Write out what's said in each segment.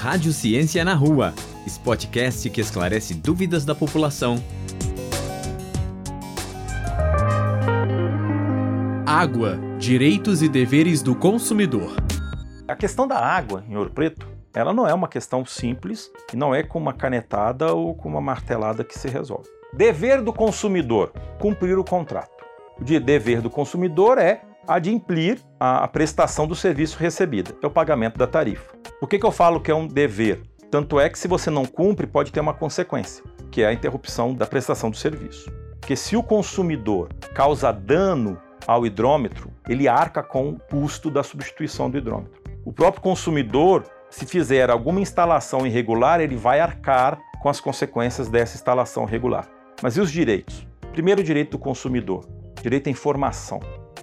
Rádio Ciência na Rua, esse podcast que esclarece dúvidas da população. Água, direitos e deveres do consumidor. A questão da água em Ouro Preto, ela não é uma questão simples e não é com uma canetada ou com uma martelada que se resolve. Dever do consumidor: cumprir o contrato. O dever do consumidor é adimplir a prestação do serviço recebido, é o pagamento da tarifa. Por que, que eu falo que é um dever? Tanto é que se você não cumpre, pode ter uma consequência, que é a interrupção da prestação do serviço. Porque se o consumidor causa dano ao hidrômetro, ele arca com o custo da substituição do hidrômetro. O próprio consumidor, se fizer alguma instalação irregular, ele vai arcar com as consequências dessa instalação regular. Mas e os direitos? Primeiro, direito do consumidor, direito à informação.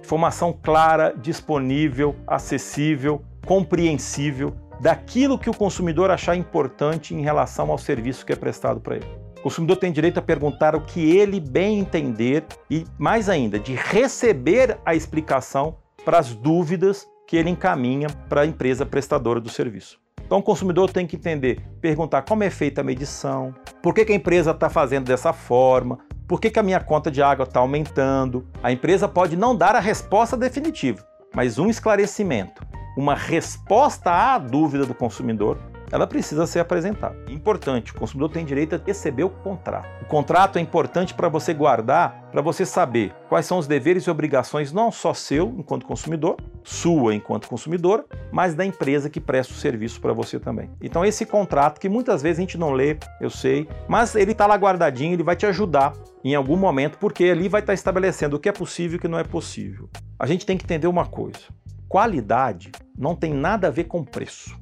Informação clara, disponível, acessível, compreensível daquilo que o consumidor achar importante em relação ao serviço que é prestado para ele. O consumidor tem direito a perguntar o que ele bem entender e, mais ainda, de receber a explicação para as dúvidas que ele encaminha para a empresa prestadora do serviço. Então o consumidor tem que entender, perguntar como é feita a medição, por que, que a empresa está fazendo dessa forma, por que, que a minha conta de água está aumentando? A empresa pode não dar a resposta definitiva, mas um esclarecimento, uma resposta à dúvida do consumidor ela precisa ser apresentada. Importante, o consumidor tem direito a receber o contrato. O contrato é importante para você guardar, para você saber quais são os deveres e obrigações não só seu enquanto consumidor, sua enquanto consumidor, mas da empresa que presta o serviço para você também. Então esse contrato que muitas vezes a gente não lê, eu sei, mas ele está lá guardadinho, ele vai te ajudar em algum momento, porque ali vai estar tá estabelecendo o que é possível e o que não é possível. A gente tem que entender uma coisa: qualidade não tem nada a ver com preço.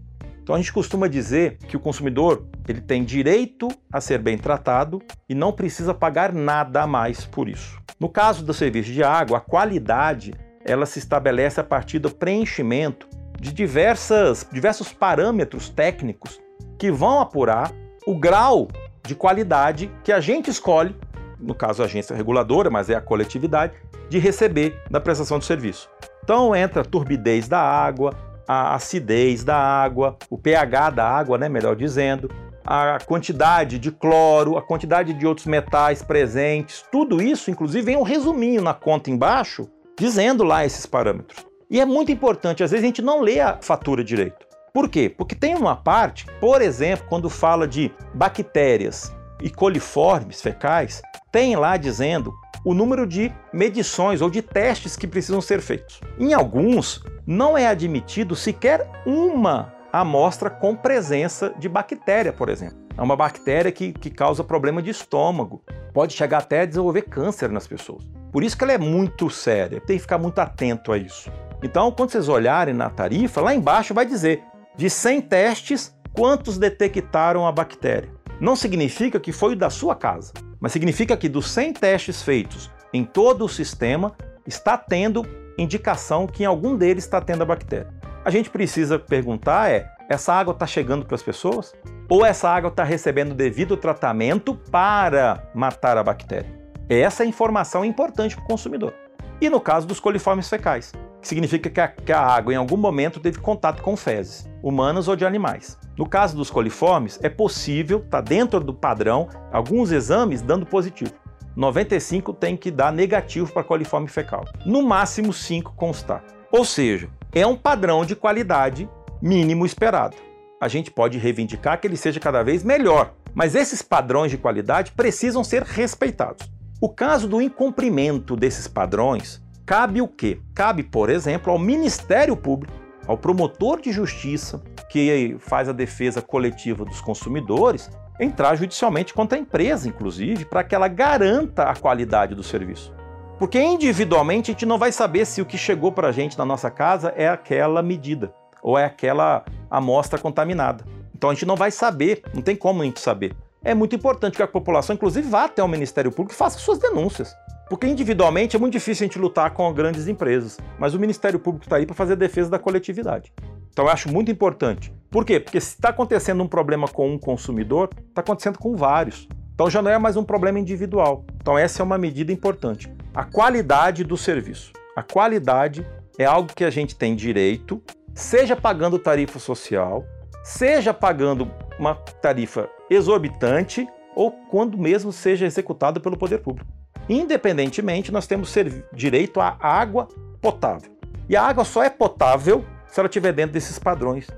Então a gente costuma dizer que o consumidor ele tem direito a ser bem tratado e não precisa pagar nada a mais por isso. No caso do serviço de água, a qualidade ela se estabelece a partir do preenchimento de diversas, diversos parâmetros técnicos que vão apurar o grau de qualidade que a gente escolhe, no caso a agência reguladora, mas é a coletividade, de receber da prestação de serviço. Então entra a turbidez da água, a acidez da água, o pH da água, né, melhor dizendo, a quantidade de cloro, a quantidade de outros metais presentes, tudo isso, inclusive, vem um resuminho na conta embaixo, dizendo lá esses parâmetros. E é muito importante, às vezes a gente não lê a fatura direito. Por quê? Porque tem uma parte, por exemplo, quando fala de bactérias e coliformes fecais, tem lá dizendo o número de medições ou de testes que precisam ser feitos. Em alguns, não é admitido sequer uma amostra com presença de bactéria, por exemplo. É uma bactéria que, que causa problema de estômago, pode chegar até a desenvolver câncer nas pessoas. Por isso que ela é muito séria, tem que ficar muito atento a isso. Então, quando vocês olharem na tarifa, lá embaixo vai dizer de 100 testes, quantos detectaram a bactéria. Não significa que foi da sua casa mas significa que dos 100 testes feitos em todo o sistema, está tendo indicação que em algum deles está tendo a bactéria. A gente precisa perguntar é, essa água está chegando para as pessoas? Ou essa água está recebendo devido tratamento para matar a bactéria? Essa é informação é importante para o consumidor. E no caso dos coliformes fecais, que significa que a, que a água em algum momento teve contato com fezes, humanas ou de animais. No caso dos coliformes, é possível, está dentro do padrão, alguns exames dando positivo. 95 tem que dar negativo para coliforme fecal. No máximo 5 constar. Ou seja, é um padrão de qualidade mínimo esperado. A gente pode reivindicar que ele seja cada vez melhor, mas esses padrões de qualidade precisam ser respeitados. O caso do incumprimento desses padrões cabe o quê? Cabe, por exemplo, ao Ministério Público, ao promotor de justiça que faz a defesa coletiva dos consumidores, entrar judicialmente contra a empresa, inclusive, para que ela garanta a qualidade do serviço. Porque individualmente a gente não vai saber se o que chegou para a gente na nossa casa é aquela medida ou é aquela amostra contaminada. Então a gente não vai saber, não tem como a gente saber. É muito importante que a população, inclusive, vá até o Ministério Público e faça suas denúncias. Porque individualmente é muito difícil a gente lutar com grandes empresas, mas o Ministério Público está aí para fazer a defesa da coletividade. Então eu acho muito importante. Por quê? Porque se está acontecendo um problema com um consumidor, está acontecendo com vários. Então já não é mais um problema individual. Então essa é uma medida importante. A qualidade do serviço. A qualidade é algo que a gente tem direito, seja pagando tarifa social, seja pagando uma tarifa exorbitante ou quando mesmo seja executado pelo poder público. Independentemente, nós temos direito à água potável. E a água só é potável se ela estiver dentro desses padrões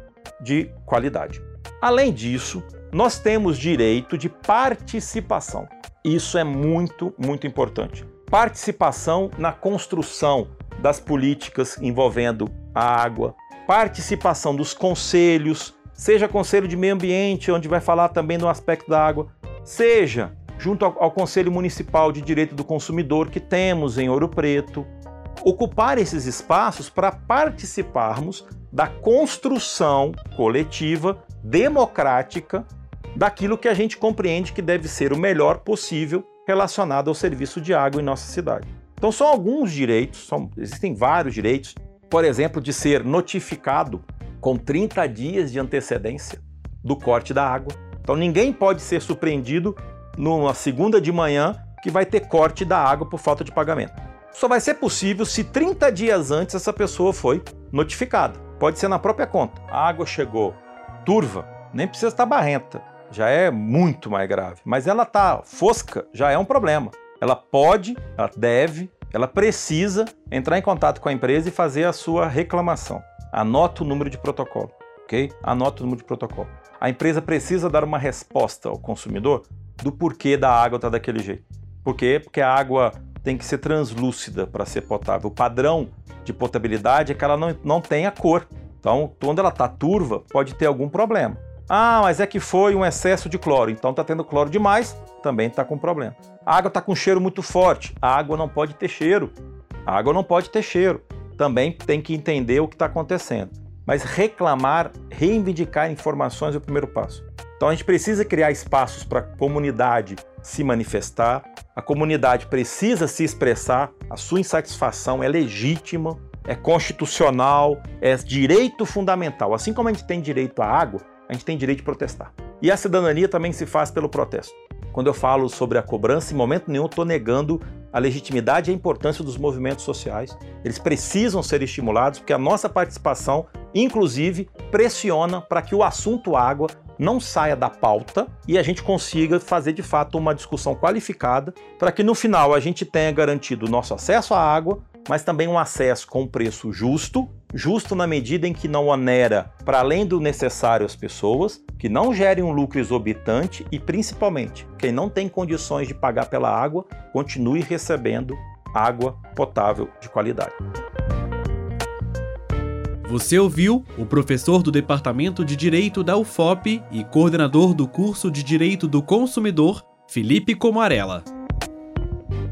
de qualidade. Além disso, nós temos direito de participação. Isso é muito, muito importante. Participação na construção das políticas envolvendo a água, participação dos conselhos, seja conselho de meio ambiente, onde vai falar também do aspecto da água, seja junto ao, ao Conselho Municipal de Direito do Consumidor que temos em Ouro Preto, ocupar esses espaços para participarmos da construção coletiva, democrática, daquilo que a gente compreende que deve ser o melhor possível relacionado ao serviço de água em nossa cidade. Então, são alguns direitos, são, existem vários direitos, por exemplo, de ser notificado com 30 dias de antecedência do corte da água. Então, ninguém pode ser surpreendido numa segunda de manhã que vai ter corte da água por falta de pagamento. Só vai ser possível se 30 dias antes essa pessoa foi notificada. Pode ser na própria conta. A água chegou turva, nem precisa estar barrenta, já é muito mais grave. Mas ela está fosca, já é um problema. Ela pode, ela deve, ela precisa entrar em contato com a empresa e fazer a sua reclamação. Anota o número de protocolo, ok? Anota o número de protocolo. A empresa precisa dar uma resposta ao consumidor do porquê da água estar tá daquele jeito. Por quê? Porque a água tem que ser translúcida para ser potável. O padrão de potabilidade é que ela não, não tenha cor. Então, quando ela está turva, pode ter algum problema. Ah, mas é que foi um excesso de cloro, então está tendo cloro demais, também está com problema. A água está com cheiro muito forte, a água não pode ter cheiro. A água não pode ter cheiro. Também tem que entender o que está acontecendo. Mas reclamar, reivindicar informações é o primeiro passo. Então a gente precisa criar espaços para a comunidade se manifestar, a comunidade precisa se expressar, a sua insatisfação é legítima, é constitucional, é direito fundamental. Assim como a gente tem direito à água, a gente tem direito de protestar. E a cidadania também se faz pelo protesto. Quando eu falo sobre a cobrança, em momento nenhum estou negando a legitimidade e a importância dos movimentos sociais. Eles precisam ser estimulados porque a nossa participação, inclusive, pressiona para que o assunto água não saia da pauta e a gente consiga fazer de fato uma discussão qualificada para que no final a gente tenha garantido o nosso acesso à água, mas também um acesso com preço justo justo na medida em que não onera para além do necessário as pessoas, que não gere um lucro exorbitante e, principalmente, quem não tem condições de pagar pela água, continue recebendo água potável de qualidade. Você ouviu o professor do Departamento de Direito da UFOP e coordenador do curso de Direito do Consumidor, Felipe Comarella.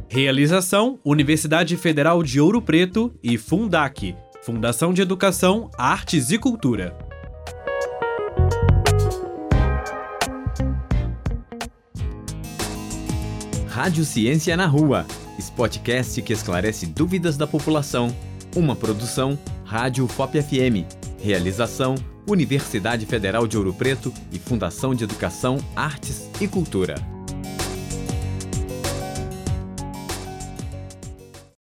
Realização: Universidade Federal de Ouro Preto e Fundac Fundação de Educação, Artes e Cultura. Rádio Ciência na Rua, Spotcast que esclarece dúvidas da população. Uma produção Rádio FOP FM. Realização Universidade Federal de Ouro Preto e Fundação de Educação, Artes e Cultura.